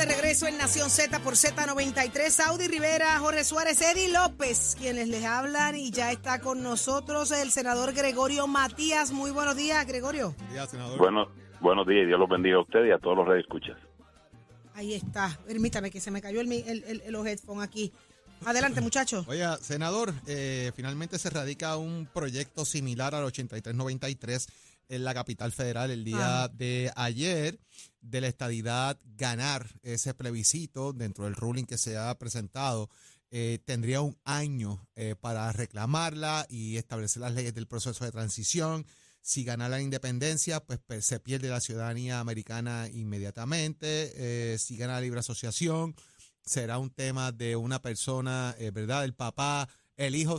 De regreso en Nación Z por Z93. Saudi Rivera, Jorge Suárez, Eddie López, quienes les hablan. Y ya está con nosotros el senador Gregorio Matías. Muy buenos días, Gregorio. Bueno, buenos días y Dios los bendiga a usted y a todos los escuchas. Ahí está. Permítame que se me cayó el, el, el- los headphones aquí. Adelante, muchachos. Oiga, senador, eh, finalmente se radica un proyecto similar al 8393 en la capital federal el día de ayer de la estadidad ganar ese plebiscito dentro del ruling que se ha presentado. eh, tendría un año eh, para reclamarla y establecer las leyes del proceso de transición. Si gana la independencia, pues se pierde la ciudadanía americana inmediatamente. Eh, si gana la libre asociación, será un tema de una persona, ¿verdad? El papá, el hijo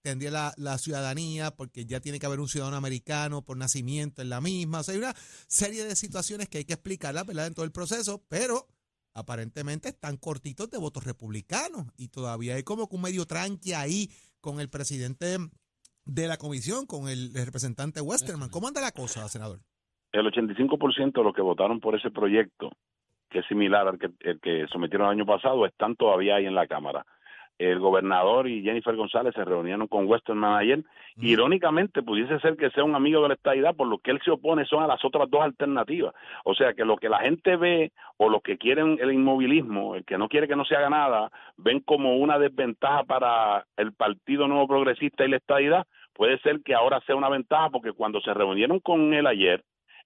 tendría la, ciudadanía porque ya tiene que haber un ciudadano americano por nacimiento en la misma. O sea, hay una serie de situaciones que hay que explicarlas, ¿verdad? En todo el proceso, pero aparentemente están cortitos de votos republicanos y todavía hay como que un medio tranqui ahí con el presidente de la comisión, con el, representante Westerman. ¿Cómo anda la cosa, senador? El 85% de los que votaron por ese proyecto, que es similar al que sometieron el año pasado, están todavía ahí en la Cámara. El gobernador y Jennifer González se reunieron con Westerman ayer. Irónicamente, pudiese ser que sea un amigo de la estadidad, por lo que él se opone son a las otras dos alternativas. O sea que lo que la gente ve o los que quieren el inmovilismo, el que no quiere que no se haga nada, ven como una desventaja para el Partido Nuevo Progresista y la estadidad, puede ser que ahora sea una ventaja porque cuando se reunieron con él ayer,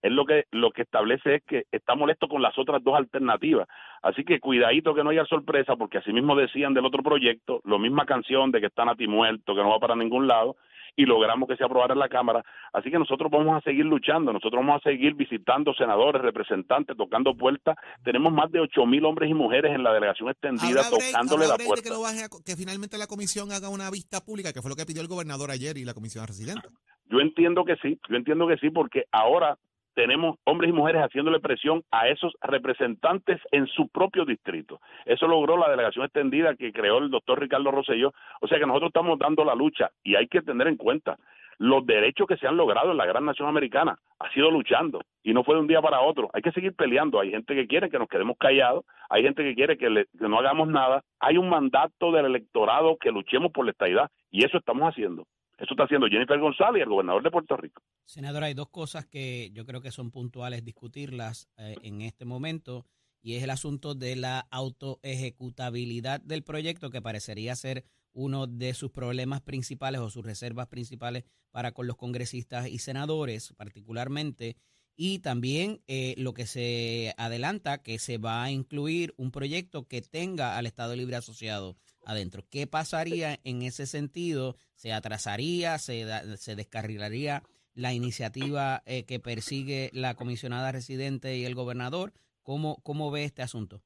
él lo que lo que establece es que está molesto con las otras dos alternativas. Así que cuidadito que no haya sorpresa, porque así mismo decían del otro proyecto, la misma canción de que está Nati muerto, que no va para ningún lado, y logramos que se aprobara en la Cámara. Así que nosotros vamos a seguir luchando, nosotros vamos a seguir visitando senadores, representantes, tocando puertas. Tenemos más de ocho mil hombres y mujeres en la delegación extendida ¿Habrá break- tocándole habrá la puerta. que, lo baje a- que finalmente la comisión haga una vista pública, que fue lo que pidió el gobernador ayer y la comisión residente? Yo entiendo que sí, yo entiendo que sí, porque ahora tenemos hombres y mujeres haciéndole presión a esos representantes en su propio distrito. Eso logró la delegación extendida que creó el doctor Ricardo Rosselló. O sea que nosotros estamos dando la lucha y hay que tener en cuenta los derechos que se han logrado en la gran nación americana. Ha sido luchando y no fue de un día para otro. Hay que seguir peleando. Hay gente que quiere que nos quedemos callados, hay gente que quiere que, no hagamos nada. Hay un mandato del electorado que luchemos por la estabilidad y eso estamos haciendo. Eso está haciendo Jennifer González y el gobernador de Puerto Rico. Senador, hay dos cosas que yo creo que son puntuales discutirlas eh, en este momento y es el asunto de la autoejecutabilidad del proyecto que parecería ser uno de sus problemas principales o sus reservas principales para con los congresistas y senadores particularmente y también eh, lo que se adelanta que se va a incluir un proyecto que tenga al Estado Libre Asociado adentro. ¿Qué pasaría en ese sentido? ¿Se atrasaría? ¿Se, da- se descarrilaría la iniciativa eh, que persigue la comisionada residente y el gobernador? ¿Cómo, cómo ve este asunto?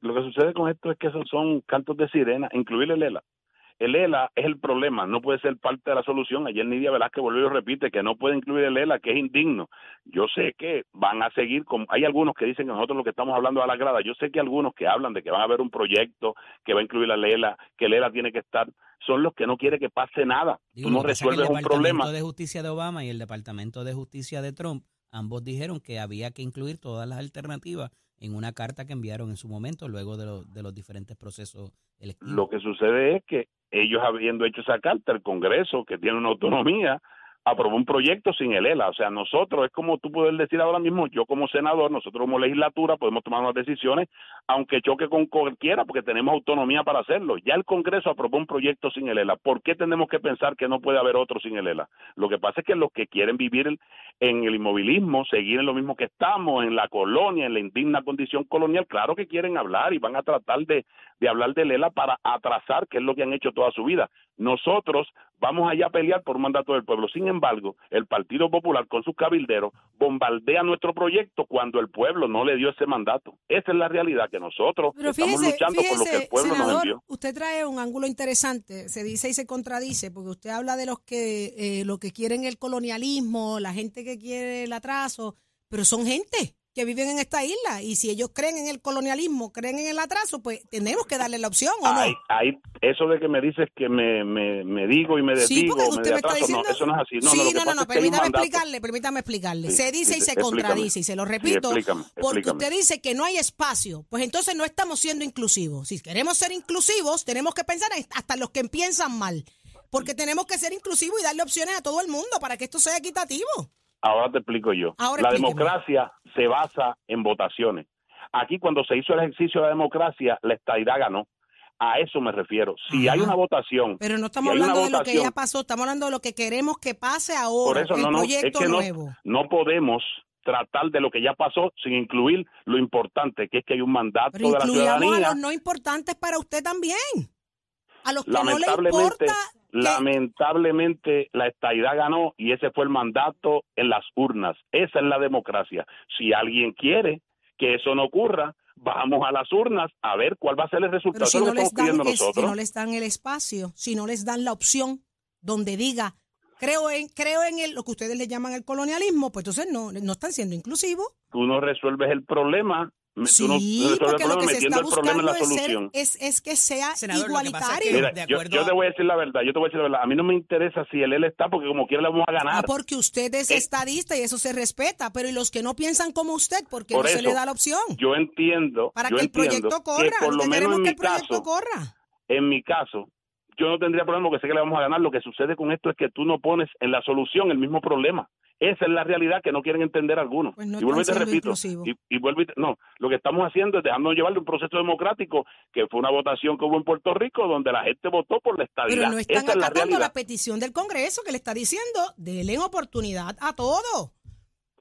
Lo que sucede con esto es que esos son cantos de sirena, incluirle Lela. El ELA es el problema, no puede ser parte de la solución. Ayer Nidia Velázquez volvió y repite que no puede incluir el ELA, que es indigno. Yo sé que van a seguir, con, hay algunos que dicen que nosotros lo que estamos hablando a la grada, yo sé que algunos que hablan de que van a haber un proyecto que va a incluir la ELA, que el ELA tiene que estar, son los que no quieren que pase nada. Digo, Tú no resuelves un el problema. Departamento de Justicia de Obama y el Departamento de Justicia de Trump, ambos dijeron que había que incluir todas las alternativas en una carta que enviaron en su momento luego de, los- de los diferentes procesos electivos. Lo que sucede es que ellos habiendo hecho esa carta, el Congreso, que tiene una autonomía, aprobó un proyecto sin el ELA. O sea, nosotros, es como tú puedes decir ahora mismo, yo como senador, nosotros como legislatura podemos tomar unas decisiones, aunque choque con cualquiera, porque tenemos autonomía para hacerlo. Ya el Congreso aprobó un proyecto sin el ELA. ¿Por qué tenemos que pensar que no puede haber otro sin el ELA? Lo que pasa es que los que quieren vivir en- el inmovilismo, seguir en lo mismo que estamos, en la colonia, en la indigna condición colonial, claro que quieren hablar y van a tratar de, de hablar del ELA para atrasar, que es lo que han hecho toda su vida. Nosotros vamos allá a pelear por un mandato del pueblo. Sin embargo, el Partido Popular con sus cabilderos bombardea nuestro proyecto cuando el pueblo no le dio ese mandato. Esa es la realidad que nosotros Pero estamos fíjese, luchando por lo que el pueblo nos envió. usted trae un ángulo interesante, se dice y se contradice, porque usted habla de los que eh, lo que quieren el colonialismo, la gente que quiere el atraso, pero son gente que viven en esta isla y si ellos creen en el colonialismo, creen en el atraso, pues tenemos que darle la opción o no. Hay- eso de que me dices que me, me, me digo y me Sí, desdigo, porque me usted me está atraso, diciendo. no, eso no es así. No, sí, no, no, no, permítame explicarle, permítame explicarle. Sí, se dice sí, y se explícame. contradice, y se lo Sí, repito, explícame, porque explícame. usted dice que no hay espacio. Pues entonces no estamos siendo inclusivos. Si queremos ser inclusivos, tenemos que pensar en- hasta los que piensan mal. Porque tenemos que ser inclusivos y darle opciones a todo el mundo para que esto sea equitativo. Ahora te explico yo. Ahora la explíqueme. democracia se basa en votaciones. Aquí cuando se hizo el ejercicio de la democracia, la estadidad ganó. A eso me refiero. Si Ajá. hay una votación, Pero no estamos hablando de lo que ya pasó, estamos hablando de lo que queremos que pase por ahora, eso el no, no, es que no, nuevo. no podemos tratar de lo que ya pasó sin incluir lo importante, que es que hay un mandato Pero de la incluyamos a ciudadanía. los no importantes para usted también. A los que no le importa lamentablemente la estadidad ganó y ese fue el mandato en las urnas. Esa es la democracia. Si alguien quiere que eso no ocurra, vamos a las urnas a ver cuál va a ser el resultado. Pero si no, les dan, es- si no les dan el espacio, si no les dan la opción donde diga, creo en, creo en el, lo que ustedes le llaman el colonialismo, pues entonces no, no están siendo inclusivos. Tú no resuelves el problema. Sí, no el porque lo que se está el buscando es, ser- es, es que sea Senador, que es igualitario. que- Mira, de yo, acuerdo yo a- te voy a decir la verdad, yo te voy a decir la verdad. A mí no me interesa si el él está porque como quiera le vamos a ganar. Ah, porque usted es Eh, estadista y eso se respeta, pero ¿y los que no piensan como usted? porque Por no se le da la opción? Yo entiendo, Para yo que el proyecto corra. que por lo que menos queremos en que mi el proyecto caso, corra. en mi caso, yo no tendría problema porque sé que le vamos a ganar. Lo que sucede con esto es que tú no pones en la solución el mismo problema. Esa es la realidad que no quieren entender algunos. Pues no y vuelvo y te repito, y, y vuelvo y te- no, lo que estamos haciendo es dejándonos llevar de un proceso democrático que fue una votación que hubo en Puerto Rico donde la gente votó por la estadidad. Pero no están Esa es la acatando la, petición del Congreso que le está diciendo, denle oportunidad a todo.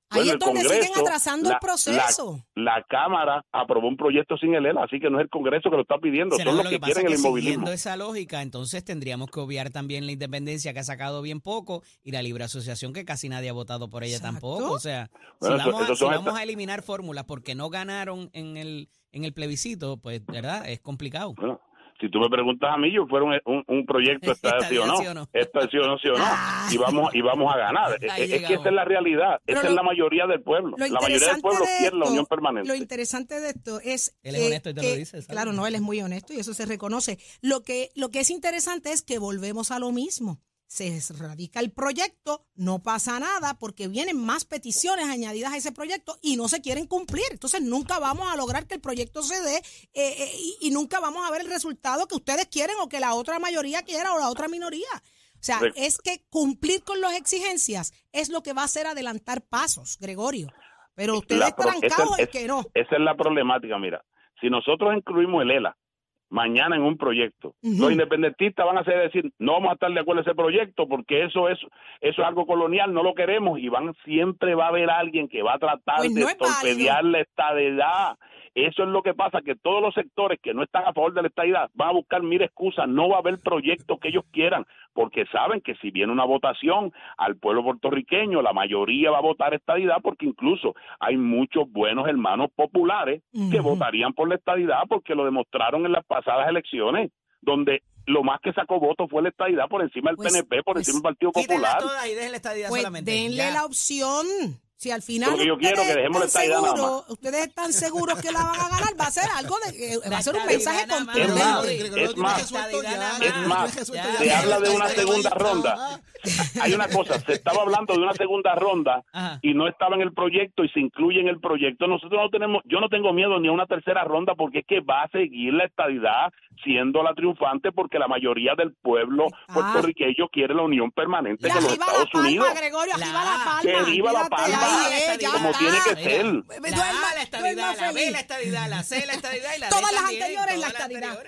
Ahí Bueno, es el donde siguen Congreso, atrasando la- el proceso. La Cámara aprobó un proyecto sin el ELA, así que no es el Congreso que lo está pidiendo, son los lo que, quieren es el que inmovilismo. siguiendo esa lógica, entonces tendríamos que obviar también la independencia que ha sacado bien poco y la libre asociación que casi nadie ha votado por ella Exacto. tampoco. O sea, Bueno, si, eso- vamos, a, si vamos a eliminar fórmulas porque no ganaron en el en el plebiscito, pues, ¿verdad? Es complicado. Bueno, si tú me preguntas a mí, yo fuera un, un, un proyecto esta vez sí o no, Estadía sí o no. sí o no, sí o no, Ah. y vamos, y vamos a ganar. Es, Ahí es que esa es la realidad, Pero esa lo- es la mayoría del pueblo. Lo La mayoría del pueblo de quiere la esto- unión permanente. Lo interesante de esto es Él es que- honesto y te lo que- dice, ¿sabes? Claro, no, él es muy honesto y eso se reconoce. Lo que, lo que es interesante es que volvemos a lo mismo. Se radica el proyecto, no pasa nada porque vienen más peticiones añadidas a ese proyecto y no se quieren cumplir. Entonces nunca vamos a lograr que el proyecto se dé eh, eh, y, y nunca vamos a ver el resultado que ustedes quieren o que la otra mayoría quiera o la otra minoría. O sea, es que cumplir con las exigencias es lo que va a hacer adelantar pasos, Gregorio. Pero ustedes esa- en que no. Esa es la problemática, mira. Si nosotros incluimos el ELA mañana en un proyecto, los independentistas van a hacer decir, no vamos a estar de acuerdo en ese proyecto porque eso es eso es algo colonial, no lo queremos y van siempre va a haber alguien que va a tratar Pues no de válido. torpedear la estadidad. Eso es lo que pasa, que todos los sectores que no están a favor de la estadidad van a buscar mil excusas, no va a haber proyectos que ellos quieran, porque saben que si viene una votación al pueblo puertorriqueño, la mayoría va a votar estadidad, porque incluso hay muchos buenos hermanos populares que votarían por la estadidad porque lo demostraron en las pasadas elecciones, donde lo más que sacó votos fue la estadidad por encima del Pues- PNP, por pues encima del Partido Popular. toda y dejen la estadidad Pues solamente. denle Ya. la opción. Si al final Lo que yo quiero, ustedes que dejemos la están nada seguros, ustedes están seguros que la van a ganar, va a ser algo de, va a ser un mensaje contundente. es más, es más, se habla de una segunda ronda. Hay una cosa, se estaba hablando de una segunda ronda Ajá. y no estaba en el proyecto y se incluye en el proyecto. Nosotros no tenemos, yo no tengo miedo ni a una tercera ronda porque es que va a seguir la estadidad siendo la triunfante porque la mayoría del pueblo Ah. puertorriqueño quiere la unión permanente con los la Estados palma, Unidos. Gregorio, La- la palma. Que viva la palma, como está. tiene que Mira, ser. La Duerma- A, la estadidad, la B, la estadidad, la C, la estadidad y la D Todas las también, anteriores, la estadidad.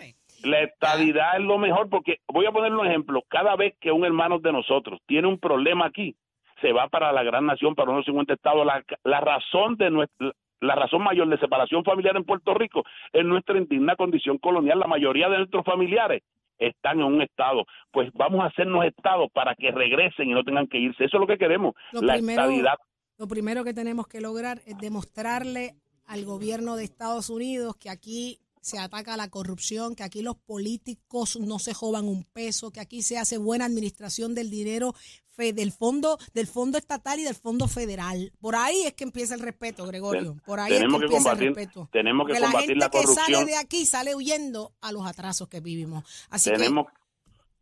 La estadidad es lo mejor porque, voy a poner un ejemplo, cada vez que un hermano de nosotros tiene un problema aquí, se va para la gran nación, para unos 50 estados. La, la razón de nuestra, la razón mayor de separación familiar en Puerto Rico es nuestra indigna condición colonial. La mayoría de nuestros familiares están en un estado. Pues vamos a hacernos estados para que regresen y no tengan que irse. Eso es lo que queremos. Lo la primero- estadidad. Lo primero que tenemos que lograr es demostrarle al gobierno de Estados Unidos que aquí se ataca la corrupción, que aquí los políticos no se joban un peso, que aquí se hace buena administración del dinero fe- del fondo del fondo estatal y del fondo federal. Por ahí es que empieza el respeto, Gregorio. Por ahí tenemos es que que empieza combatir- el respeto. tenemos que Porque la gente la que sale de aquí sale huyendo a los atrasos que vivimos. Así Tenemos, que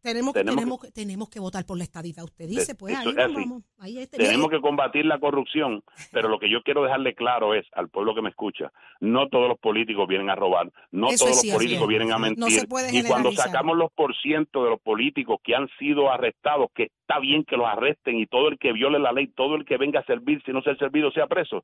tenemos, que- tenemos tenemos, que, tenemos que votar por la estadidad. Usted dice, pues ahí así. vamos. Ahí este, tenemos mire, que combatir la corrupción, pero lo que yo quiero dejarle claro es al pueblo que me escucha, no todos los políticos vienen a robar, no Eso todos los políticos vienen a mentir. No se puede y cuando sacamos los por ciento de los políticos que han sido arrestados, que está bien que los arresten y todo el que viole la ley, todo el que venga a servir, si no ser servido, sea preso,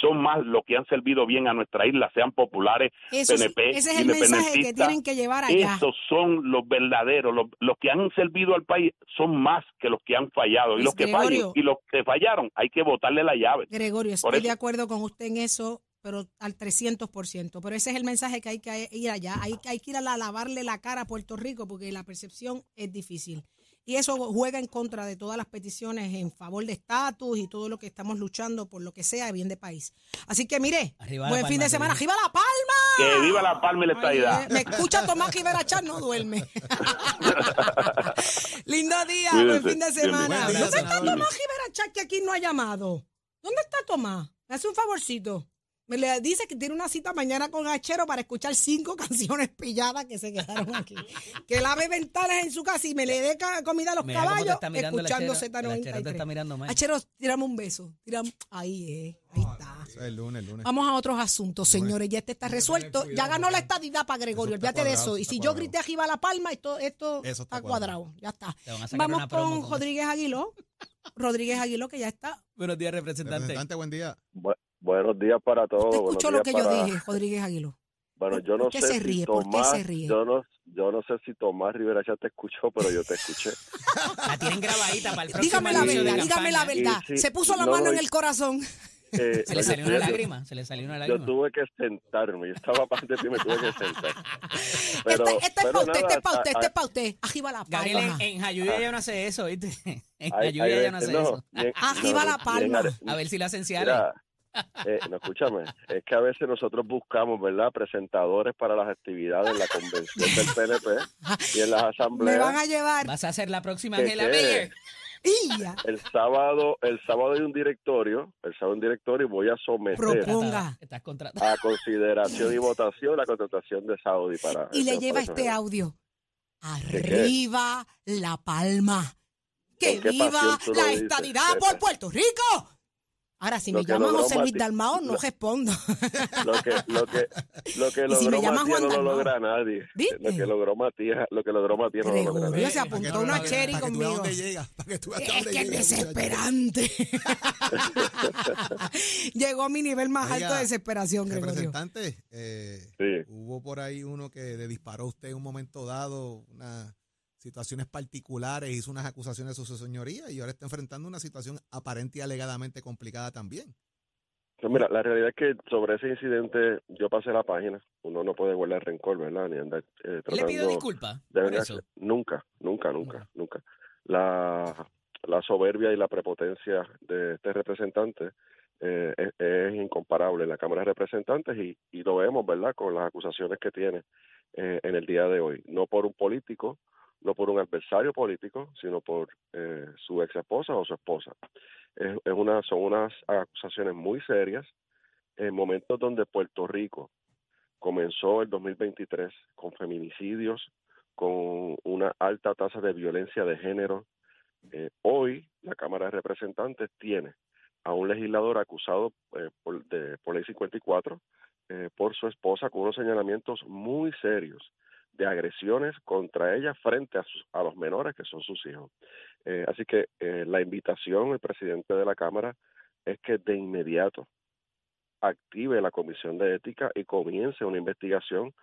son más los que han servido bien a nuestra isla, sean populares, Eso sí, PNP, ese es el mensaje que tienen que llevar allá. Esos son los verdaderos, los, los que han servido al país son más que los que han fallado. Y los que Gregorio. y los que fallaron, hay que botarle la llave. Gregorio, estoy eso- de acuerdo con usted en eso, pero al 300%. Pero ese es el mensaje que hay que ir allá. Hay, hay que ir a la- lavarle la cara a Puerto Rico porque la percepción es difícil. Y eso juega en contra de todas las peticiones en favor de estatus y todo lo que estamos luchando por lo que sea bien de país. Así que mire, Arriba buen palma, fin de semana. ¡Arriba la palma! Que viva la palma y la estadidad. eh, me escucha Tomás Rivera Chat, no duerme. Lindo día, Cuídense. buen fin de semana. Buen día, ¿Dónde está. Tomás Rivera Chat que aquí no ha llamado? ¿Dónde está Tomás? Me hace un favorcito. Me le dice que tiene una cita mañana con Achero para escuchar cinco canciones pilladas que se quedaron aquí. que lave ventanas en su casa y me le dé comida a los Mira cómo te caballos escuchando Achero. El Achero te está Z93. mirando mal. Achero, tirame un beso. Tirame- Ahí es, ahí está. Es el lunes, el lunes. Vamos a otros asuntos, señores. Ya este está resuelto. Ya ganó la estadidad para Gregorio. Olvídate de eso. Y si yo grité arriba la palma, esto, esto está, está cuadrado. cuadrado. Ya está. Vamos con con Rodríguez Aguiló. Rodríguez Aguiló, que ya está. Buenos días, representante. Representante, buen día. Bu- buenos días para todos. Usted buenos escuchó lo que yo dije, Rodríguez Aguiló. Bueno, yo no ¿Por qué sé se si ríe? ¿Por qué Tomás, se ríe? yo no, yo no sé si Tomás Rivera ya te escuchó, pero yo te escuché. La tienen grabadita para el próximo Dígame la de verdad, dígame la verdad. Y Se puso la no, mano no, en y- el corazón. Eh, Se le yo salió una lágrima, se le salió una Yo lágrima. tuve que sentarme, yo estaba de pie, me tuve que sentar. Pero, este, este es para usted, este es para usted, este es para usted. Arriba la Gabriel, palma. en, en Jayuya ya no hace eso, ¿viste? En Jayuya ya no hace eso. Arriba la palma. A ver si la hacen eh, no, escúchame, es que a veces nosotros buscamos, ¿verdad?, presentadores para las actividades en la convención del PNP y en las Me asambleas. van a llevar. Vas a ser la próxima ¿Qué Angela? Meyer. El sábado, el sábado hay un directorio, el sábado hay un directorio y voy a someter Proponga. Estás contratado. a consideración y votación la contratación de Saudi para y le lleva este audio. qué? Arriba la palma. Que ¿Con qué viva la estadidad por Puerto Rico. Ahora, si Lo me llama José Luis Dalmao, no lo- respondo. Lo que, lo que, lo que si me logró llama Matías Juan no lo logra nadie. ¿Viste? Lo que logró Matías, lo que logró Matías no lo logra nadie. se apuntó una cherry para que tú veas conmigo. dónde llega, para que tú veas Es que llega, desesperante. Llegó a mi nivel más Oiga, alto de desesperación. Representante, eh, Sí. hubo por ahí uno que le disparó a usted en un momento dado unas situaciones particulares, hizo unas acusaciones a su señoría y ahora está enfrentando una situación aparente y alegadamente complicada también. Pues mira, la realidad es que sobre ese incidente yo pasé la página. Uno no puede guardar rencor, ¿verdad? Ni andar eh, Él le tratando pidió disculpas de por eso. Nunca, nunca, nunca, nunca. La, la soberbia y la prepotencia de este representante eh, es, es incomparable en la Cámara de Representantes y, y lo vemos, ¿verdad?, con las acusaciones que tiene eh, en el día de hoy. No por un político, no por un adversario político, sino por eh, su ex esposa o su esposa. Es, es una, son unas acusaciones muy serias en momentos donde Puerto Rico comenzó el 2023 con feminicidios, con una alta tasa de violencia de género. Eh, hoy la Cámara de Representantes tiene a un legislador acusado eh, por, de, por ley 54 eh, por su esposa con unos señalamientos muy serios de agresiones contra ella frente a, sus, a los menores que son sus hijos. Eh, así que eh, la invitación del presidente de la Cámara es que de inmediato active la Comisión de Ética y comience una investigación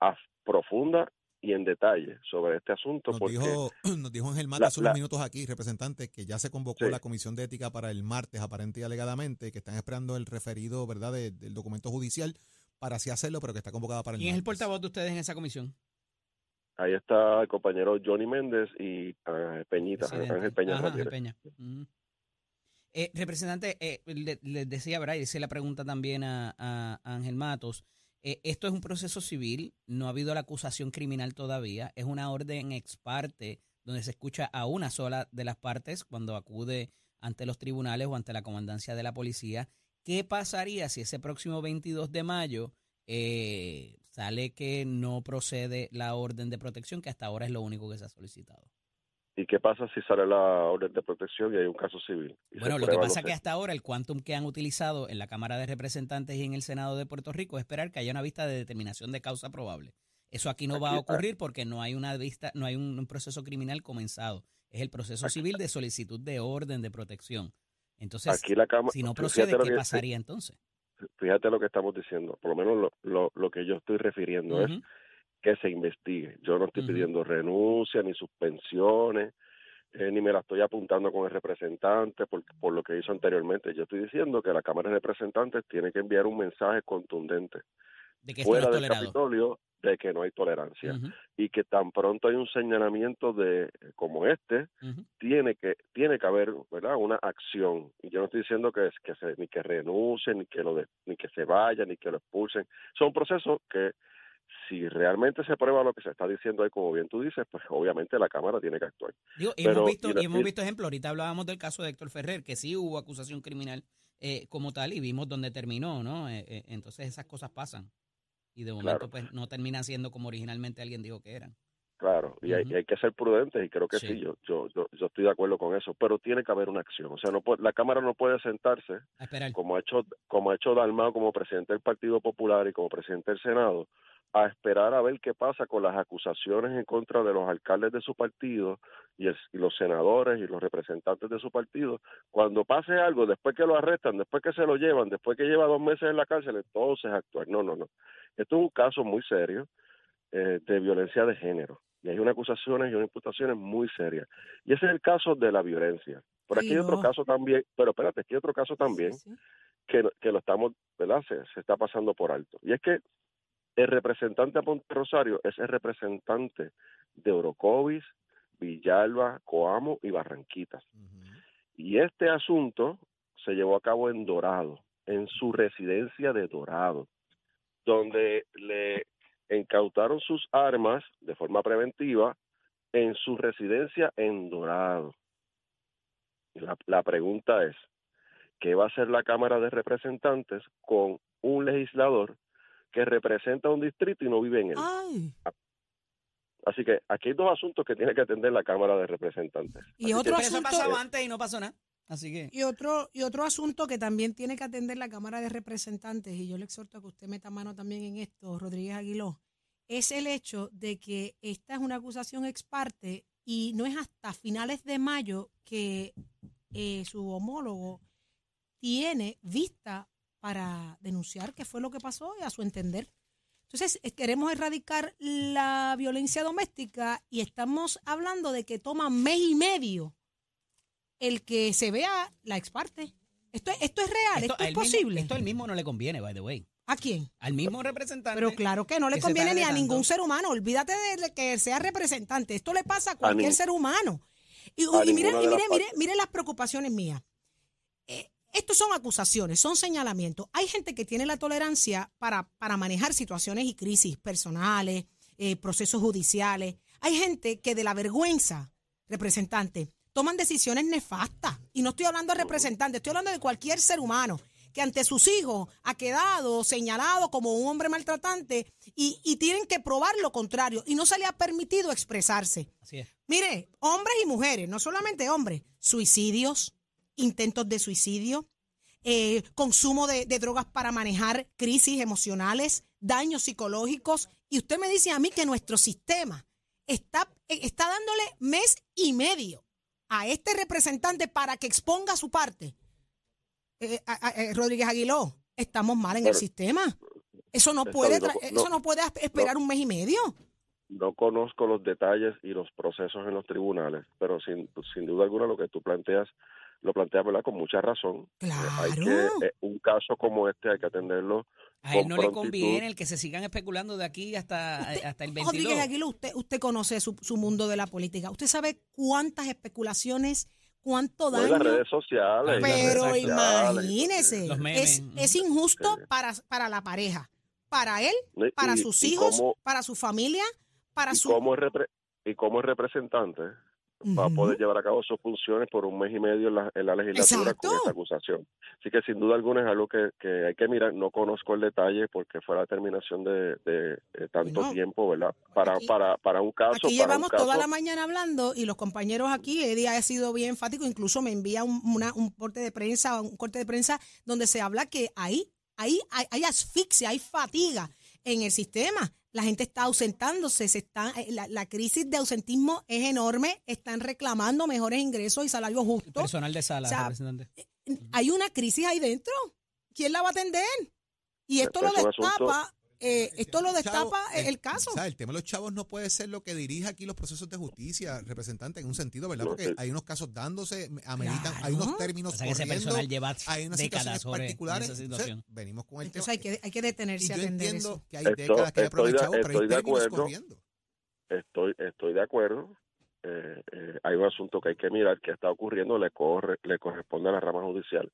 a, profunda y en detalle sobre este asunto. Nos porque dijo, nos dijo Ángel Mata la- hace unos minutos aquí, representante, que ya se convocó Sí. la Comisión de Ética para el martes, aparente y alegadamente, que están esperando el referido, ¿verdad?, de- del documento judicial para así hacerlo, pero que está convocada para el ¿Quién es el martes. portavoz de ustedes en esa comisión? Ahí está el compañero Johnny Méndez y ah, Peñita, Presidente. Ángel Peña Ajá, Ángel Ramírez. Peña. Ujú. Eh, representante, eh, le, les decía, ¿verdad? Hice la pregunta también a, a Ángel Matos. Eh, esto es un proceso civil, no ha habido la acusación criminal todavía, es una orden ex parte donde se escucha a una sola de las partes cuando acude ante los tribunales o ante la comandancia de la policía. ¿Qué pasaría si ese próximo 22 de mayo eh, sale que no procede la orden de protección, que hasta ahora es lo único que se ha solicitado? ¿Y qué pasa si sale la orden de protección y hay un caso civil? Bueno, lo que pasa los que hasta ahora el quantum que han utilizado en la Cámara de Representantes y en el Senado de Puerto Rico es esperar que haya una vista de determinación de causa probable. Eso aquí no va a Aquí- ocurrir porque no hay una vista, no hay un, un proceso criminal comenzado. Es el proceso civil de solicitud de orden de protección. Entonces, Aquí la si no procede, ¿qué pasaría entonces? Fíjate lo que estamos diciendo, por lo menos lo que yo estoy refiriendo es Ujú. que se investigue. Yo no estoy pidiendo renuncia ni suspensiones, eh, ni me la estoy apuntando con el representante por, por lo que hizo anteriormente. Yo estoy diciendo que la Cámara de Representantes tiene que enviar un mensaje contundente De que no fuera es del. Capitolio de que no hay tolerancia. Y que tan pronto hay un señalamiento de como este tiene que tiene que haber verdad una acción. Y yo no estoy diciendo que, que se, ni que renuncien ni que lo de- ni que se vayan ni que lo expulsen. Son procesos que si realmente se prueba lo que se está diciendo ahí como bien tú dices pues obviamente la cámara tiene que actuar. Digo, y Pero, hemos visto, y la- y hemos visto ejemplos, ahorita hablábamos del caso de Héctor Ferrer, que sí hubo acusación criminal eh, como tal y vimos dónde terminó, ¿no? Eh, eh, entonces esas cosas pasan y de momento Claro. pues no terminan siendo como originalmente alguien dijo que eran. claro y, hay, y hay que ser prudentes y creo que sí, Sí. yo, yo yo yo estoy de acuerdo con eso pero tiene que haber una acción o sea no puede- la cámara no puede sentarse como ha hecho como ha hecho Dalmao como presidente del Partido Popular y como presidente del Senado a esperar a ver qué pasa con las acusaciones en contra de los alcaldes de su partido y, el- y los senadores y los representantes de su partido cuando pase algo después que lo arrestan después que se lo llevan después que lleva dos meses en la cárcel entonces actuar no no no esto es un caso muy serio eh, de violencia de género y hay unas acusaciones y unas imputaciones muy serias y ese es el caso de la violencia por aquí Ay, hay otro no. caso también pero espérate aquí hay otro caso también Sí, sí. que, lo- que lo estamos, ¿verdad? Se, se está pasando por alto. Y es que el representante a Ponte Rosario es el representante de Orocovis, Villalba, Coamo y Barranquitas. Y este asunto se llevó a cabo en Dorado, en su residencia de Dorado, donde le incautaron sus armas de forma preventiva en su residencia en Dorado. La, la pregunta es, ¿qué va a hacer la Cámara de Representantes con un legislador que representa un distrito y no vive en él? Ay, Así que aquí hay dos asuntos que tiene que atender la Cámara de Representantes. Y Así otro que- eso asunto- pasado antes y no pasó nada. Así que y otro, y otro asunto que también tiene que atender la Cámara de Representantes, y yo le exhorto a que usted meta mano también en esto, Rodríguez Aguiló, es el hecho de que esta es una acusación ex parte y no es hasta finales de mayo que eh, su homólogo tiene vista para denunciar qué fue lo que pasó y a su entender. Entonces, eh, queremos erradicar la violencia doméstica y estamos hablando de que toma mes y medio el que se vea la ex parte. Esto, es- esto es real, esto, es mismo- posible. esto al mismo no le conviene, by the way. ¿A quién? Al mismo representante. Pero claro que no le que conviene ni a ningún ser humano. Olvídate de que sea representante. Esto le pasa a cualquier ser humano. Y, y miren, miren, miren, miren las preocupaciones mías. Estos son acusaciones, son señalamientos. Hay gente que tiene la tolerancia para, para manejar situaciones y crisis personales, eh, procesos judiciales. Hay gente que de la vergüenza, representante, toman decisiones nefastas. Y no estoy hablando de representantes, estoy hablando de cualquier ser humano que ante sus hijos ha quedado señalado como un hombre maltratante y, y tienen que probar lo contrario y no se le ha permitido expresarse. Así es. Mire, hombres y mujeres, no solamente hombres, suicidios, intentos de suicidio, eh, consumo de, de drogas para manejar crisis emocionales, daños psicológicos. Y usted me dice a mí que nuestro sistema está, eh, está dándole mes y medio a este representante para que exponga su parte. Eh, a- a- Rodríguez Aguiló, estamos mal en el sistema. Eso no puede, no- eso no puede esperar un mes y medio. No conozco los detalles y los procesos en los tribunales, pero sin, sin duda alguna lo que tú planteas, lo planteas ¿verdad? con mucha razón. Eh, hay Claro. que, eh, un caso como este hay que atenderlo A él no le conviene el que se sigan especulando de aquí hasta, hasta el 22. Rodríguez Aguiló, usted, usted conoce su, su mundo de la política. ¿Usted sabe cuántas especulaciones, cuánto daño? las redes sociales. Pero redes sociales. imagínese, es, es injusto Sí. para, para la pareja, para él, para y- sus y hijos, cómo- para su familia, para y su... cómo es repre- y como es representante va a poder llevar a cabo sus funciones por un mes y medio en la, en la legislatura Exacto. con esta acusación. Así que sin duda alguna es algo que, que hay que mirar. No conozco el detalle porque fue la terminación de, de, tanto Bueno, tiempo, ¿verdad? Para, aquí- para, para un caso. Aquí para llevamos un caso, toda la mañana hablando y los compañeros aquí, Eddie ha sido bien enfático, incluso me envía un, una- un corte de prensa, un corte de prensa donde se habla que ahí, ahí hay, hay asfixia, hay fatiga en el sistema. La gente está ausentándose, se está, eh, la, la crisis de ausentismo es enorme, están reclamando mejores ingresos y salarios El justos. personal de sala, O sea, representante. Hay una crisis ahí dentro. ¿Quién la va a atender? Y esto lo Es destapa, eh, esto lo destapa el- el caso. o sea, el tema de los chavos no puede ser lo que dirige aquí los procesos de justicia, representante, en un sentido, ¿verdad? Porque hay unos casos dándose, ameritan, hay unos términos O sea que ese corriendo, personal lleva hay unas décadas situaciones particulares. esa Entonces, situación. venimos con el Entonces tema. hay que, hay que detenerse Y a yo atender entiendo eso. que hay Esto- décadas que hay estoy de- aprovechado, pero hay términos acuerdo. corriendo. Estoy, estoy de acuerdo. Eh, eh, hay un asunto que hay que mirar que está ocurriendo, le corre, le corresponde a la rama judicial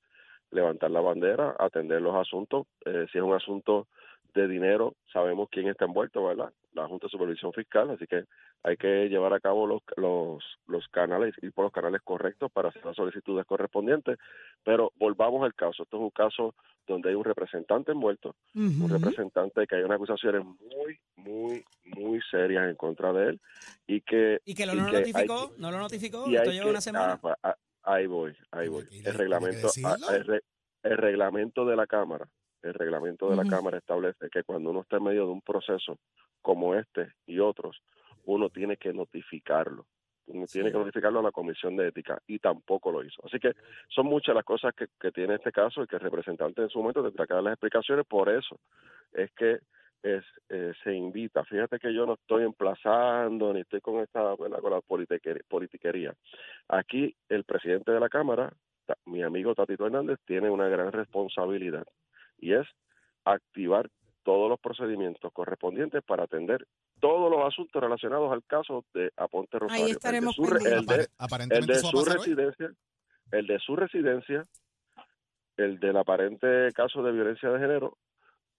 levantar la bandera, atender los asuntos. Eh, si es un asunto de dinero, sabemos quién está envuelto, ¿verdad? La Junta de Supervisión Fiscal, así que hay que llevar a cabo los, los, los canales, ir por los canales correctos para hacer las solicitudes correspondientes. Pero volvamos al caso. Esto es un caso donde hay un representante envuelto, un representante que hay unas acusaciones muy, muy, muy serias en contra de él y que ¿Y que lo y no lo que hay notificó? ¿No lo notificó? y Esto lleva que- una semana. ah, pues, ah, ahí voy, ahí voy. El reglamento, ah, el reglamento de la Cámara, el reglamento de la Cámara establece que cuando uno está en medio de un proceso como este y otros, uno tiene que notificarlo. Uno tiene que notificarlo a la Comisión de Ética y tampoco lo hizo. Así que son muchas las cosas que, que tiene este caso y que el representante en su momento tendrá que dar las explicaciones. Por eso es que es, eh, se invita. Fíjate que yo no estoy emplazando ni estoy con esta ¿verdad? con la politiquería. Aquí el presidente de la Cámara, mi amigo Tatito Hernández, tiene una gran responsabilidad y es activar todos los procedimientos correspondientes para atender todos los asuntos relacionados al caso de Aponte Rosario. El de estaremos su re- el de- el su hoy. residencia, el de su residencia, el del aparente caso de violencia de género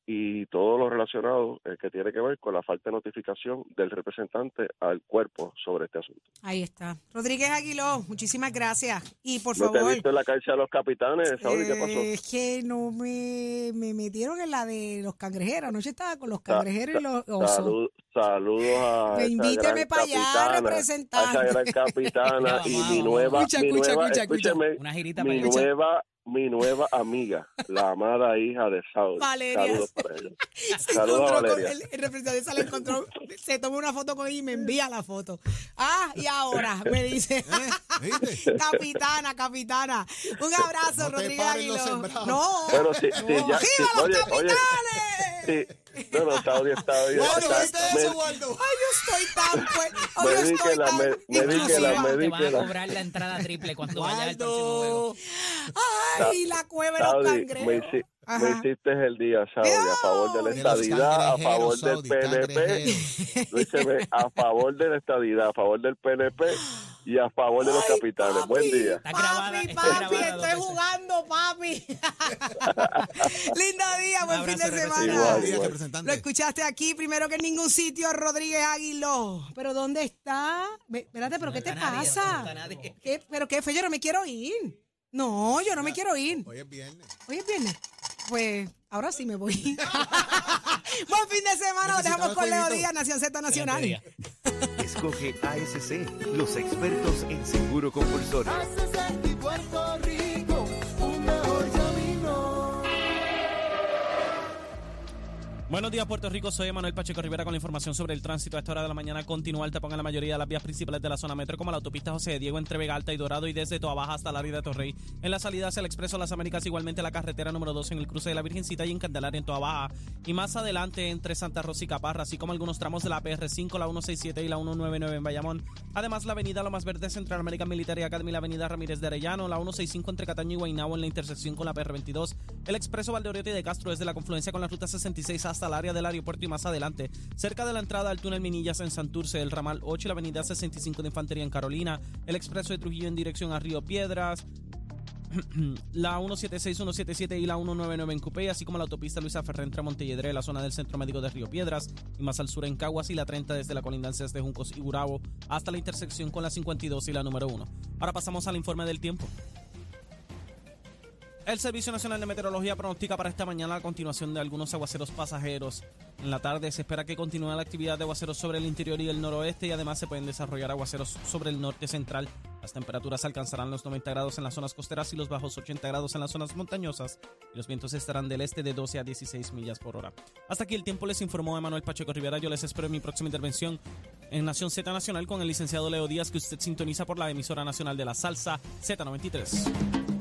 y todo lo relacionado eh, que tiene que ver con la falta de notificación del representante al cuerpo sobre este asunto. Ahí está. Rodríguez Aguiló, muchísimas gracias. Y por ¿No te favor. has visto en la cancha de los capitanes? ¿Qué eh, pasó? es que no me, me metieron en la de los cangrejeros. Anoche estaba con los Sa- cangrejeros y los sa- osos. salud- saludos a Me invíteme gran pa' allá, representante. a esa gran capitana y mi nueva, Escucha, mi escucha, nueva, escucha, escucha. escúcheme, Una girita mi para allá. nueva, mi nueva amiga, la amada hija de Saudi. Valeria. Saludos para ella. Se Saludos a con- el, el representante se la encontró, se tomó una foto con ella y me envía la foto. Ah, y ahora me dice, ¿Eh? Capitana, capitana. Un abrazo, No Rodríguez Aguiló. No, Pero si, si no. ya, ¡Viva si- los oye, oye, capitanes! sí, no, no, Saudi está bien. Waldo, está- ¿viste me- eso, Waldo? Ay, yo estoy tan pues, hoy yo estoy tan me- la entrada triple cuando vaya al próximo juego. Waldo. Ay, la cueva de los me, cangrejos. Me Ajá. hiciste el día, Saudi, a favor de la estadidad, a favor del PNP. a favor de la estadidad, a favor del PNP y a favor de los capitales. Buen día. Grabada, Papi, papi, estoy jugando, papi. Lindo día, buen fin de semana. Igual, igual. Lo escuchaste aquí, primero que en ningún sitio, Rodríguez Aguiló. ¿Pero dónde está? Espérate, ¿pero No qué te nadie, pasa? no. ¿Qué? ¿Pero qué fue? Yo no me quiero ir. No, yo no me quiero ir. Hoy es viernes. Hoy es viernes. Pues ahora sí me voy. Buen fin de semana. Nos dejamos con Leo. Díaz, Nación Z Nacional. Escoge ASC, los expertos en seguro compulsorio. Buenos días, Puerto Rico. Soy Manuel Pacheco Rivera con la información sobre el tránsito. A esta hora de la mañana continúa el tapón en la mayoría de las vías principales de la zona metro, como la autopista José de Diego entre Vega Alta y Dorado y desde Toa Baja hasta la área de Torrey. En la salida hacia el Expreso Las Américas, igualmente la carretera número 2 en el cruce de la Virgencita y en Candelaria en Toa Baja. Y más adelante entre Santa Rosa y Caparra, así como algunos tramos de la PR5, la 167 y la 199 en Bayamón. Además, la avenida Lomas Verdes Central American Military Academy, la avenida Ramírez de Arellano, la 165 entre Cataño y Guaynabo en la intersección con la PR22. El Expreso Valdeoriotti de Castro desde la confluencia con la ruta 66 hasta el área del aeropuerto y más adelante, cerca de la entrada al túnel Minillas en Santurce, el ramal 8 y la avenida 65 de Infantería en Carolina, el expreso de Trujillo en dirección a Río Piedras, la 176, 177 y la 199 en Cupey, así como la autopista Luisa Ferré entre Montelledre, la zona del Centro Médico de Río Piedras, y más al sur en Caguas y la 30 desde la colindancia de Juncos y Gurabo hasta la intersección con la 52 y la número 1. Ahora pasamos al informe del tiempo. El Servicio Nacional de Meteorología pronostica para esta mañana la continuación de algunos aguaceros pasajeros. En la tarde se espera que continúe la actividad de aguaceros sobre el interior y el noroeste y además se pueden desarrollar aguaceros sobre el norte central. Las temperaturas alcanzarán los 90 grados en las zonas costeras y los bajos 80 grados en las zonas montañosas y los vientos estarán del este de 12 a 16 millas por hora. Hasta aquí el tiempo les informó Emanuel Pacheco Rivera. Yo les espero en mi próxima intervención en Nación Z Nacional con el licenciado Leo Díaz que usted sintoniza por la emisora nacional de la salsa Z93.